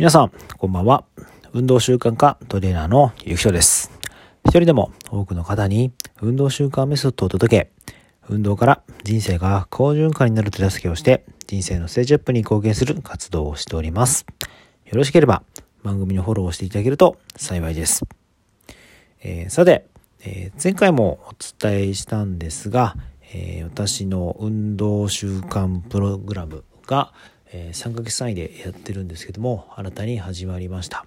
皆さん、こんばんは。運動習慣科トレーナーのゆきとです。一人でも多くの方に運動習慣メソッドを届け、運動から人生が好循環になる手助けをして、人生のステージアップに貢献する活動をしております。よろしければ番組のフォローをしていただけると幸いです。えー、さて、えー、前回もお伝えしたんですが、えー、私の運動習慣プログラムが、え3ヶ月単位でやってるんですけども新たに始まりました、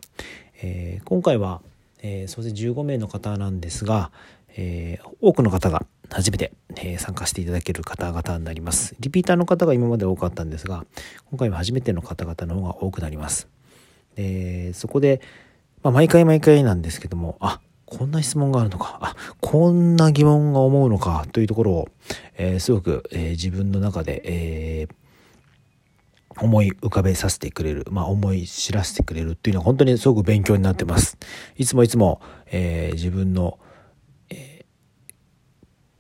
えー、今回は、えー、総勢15名の方なんですが、えー、多くの方が初めて、え参加していただける方々になります。リピーターの方が今まで多かったんですが今回は初めての方々の方が多くなります。でそこで、まあ、毎回毎回なんですけどもあこんな質問があるのか、あ、こんな疑問が思うのかというところを、えー、すごく、えー、自分の中で、えー、思い浮かべさせてくれる、まあ、思い知らせてくれるっていうのは本当にすごく勉強になってます。いつもいつも、えー、自分の、えー、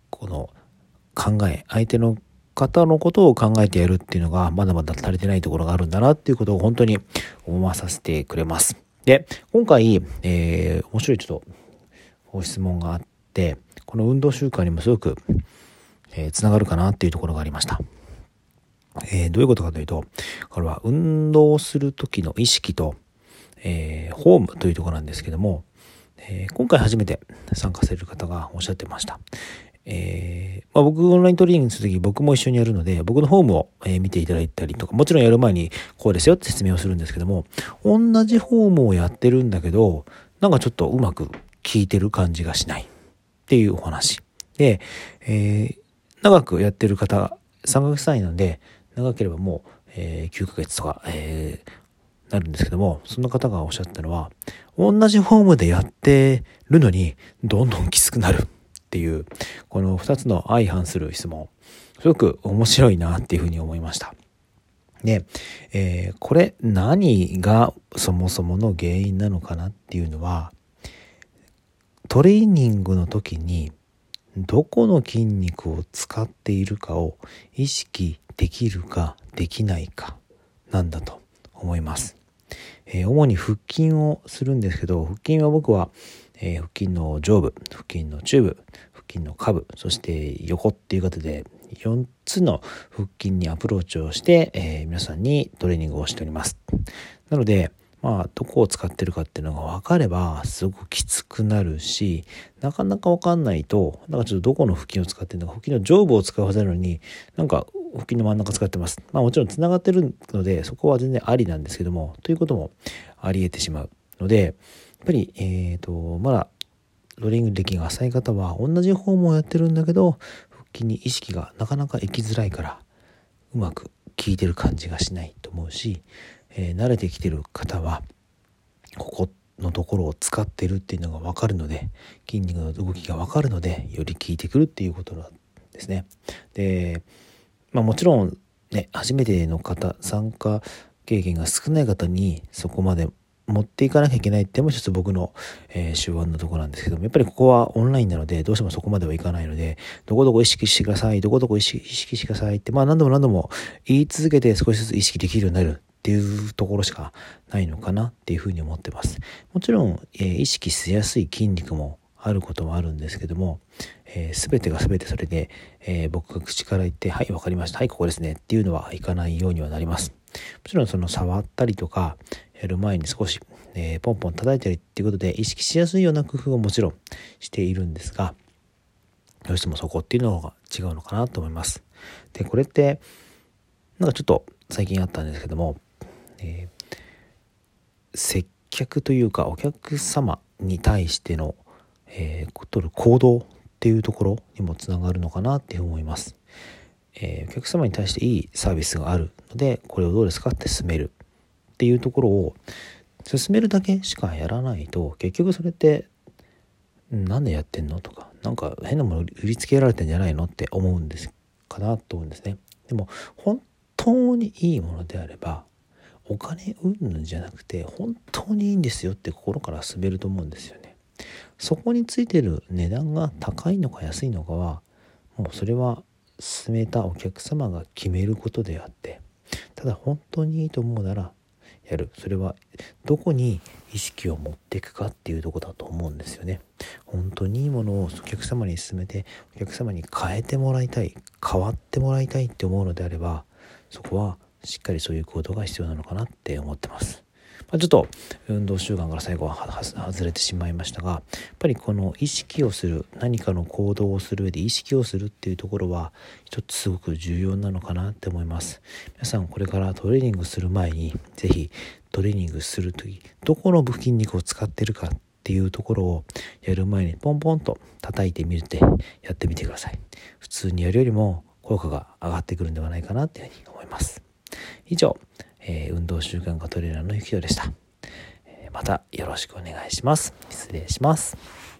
この考え、相手の方のことを考えてやるっていうのがまだまだ足りてないところがあるんだなっていうことを本当に思わさせてくれます。で、今回、えー、面白いちょっとご質問があって、この運動習慣にもすごく、えー、つながるかなっていうところがありました。えー、どういうことかというと、これは運動する時の意識と、えー、ホームというところなんですけども、えー、今回初めて参加される方がおっしゃってました。えーまあ、僕オンライントレーニングするとき僕も一緒にやるので、僕のホームを、え、見ていただいたりとか、もちろんやる前にこうですよって説明をするんですけども、同じホームをやってるんだけど、なんかちょっとうまく効いてる感じがしないっていうお話。で、えー、長くやってる方、3ヶ月単位なんで、長ければもう、えー、9ヶ月とか、えー、なるんですけども、その方がおっしゃったのは、同じフォームでやってるのに、どんどんきつくなるっていう、この2つの相反する質問、すごく面白いなっていうふうに思いました。で、えー、これ何がそもそもの原因なのかなっていうのは、トレーニングの時にどこの筋肉を使っているかを意識できるかできないかなんだと思います。えー、主に腹筋をするんですけど腹筋は僕は、えー、腹筋の上部腹筋の中部腹筋の下部そして横っていう形で4つの腹筋にアプローチをして、えー、皆さんにトレーニングをしております。なのでまあ、どこを使ってるかっていうのが分かれば、すごくきつくなるし、なかなか分かんないと、なんかちょっとどこの腹筋を使ってるのか、腹筋の上部を使うはずなのに、なんか腹筋の真ん中使ってます。まあもちろん繋がってるので、そこは全然ありなんですけども、ということもあり得てしまうので、やっぱり、えっ、ー、と、まだ、ローリング歴が浅い方は、同じフォームをやってるんだけど、腹筋に意識がなかなか行きづらいから、うまく効いてる感じがしないと思うし、えー、慣れてきてる方はここのところを使ってるっていうのが分かるので筋肉の動きが分かるのでより効いてくるっていうことなんですね。で、まあ、もちろんね初めての方参加経験が少ない方にそこまで持っていかなきゃいけないっても一つ僕の、えー、手腕のとこなんですけども、やっぱりここはオンラインなので、どうしてもそこまではいかないので、どこどこ意識してください、どこどこ意識してくださいって、まあ何度も何度も言い続けて少しずつ意識できるようになるっていうところしかないのかなっていうふうに思ってます。もちろん、えー、意識しやすい筋肉もあることもあるんですけども、えー、全てが全てそれで、えー、僕が口から言って、はい、わかりました。はい、ここですね。っていうのはいかないようにはなります。もちろんその触ったりとか、やる前に少し、えー、ポンポン叩いたりっていうことで意識しやすいような工夫をもちろんしているんですが、どうしてもそこっていうのが違うのかなと思います。で、これって、なんかちょっと最近あったんですけども、えー、接客というかお客様に対しての、えー、取る行動っていうところにもつながるのかなって思います。えー、お客様に対していいサービスがあるのでこれをどうですかって進めるっていうところを進めるだけしかやらないと結局それってなんでやってんのとかなんか変なもの売りつけられてんじゃないのって思うんですかなと思うんですね。でも本当にいいものであればお金うんぬんじゃなくて本当にいいんですよって心から進めると思うんですよね。そこについてる値段が高いのか安いのかはもうそれは進めたお客様が決めることであってただ本当にいいと思うならやる。それはどこに意識を持っていくかっていうとこだと思うんですよね。本当にいいものをお客様に勧めてお客様に変えてもらいたい変わってもらいたいって思うのであればそこはしっかりそういう行動が必要なのかなって思ってます。まあ、ちょっと運動習慣から最後は外れてしまいましたがやっぱりこの意識をする何かの行動をする上で意識をするっていうところは一つすごく重要なのかなって思います。皆さんこれからトレーニングする前に是非トレーニングする時どこの部筋肉を使ってるかっていうところをやる前にポンポンと叩いてみるてやってみてください。普通にやるよりも効果が上がってくるんではないかなっていうふうに思います。以上えー、運動習慣化トレーナーのゆきとでした、またよろしくお願いします。失礼します。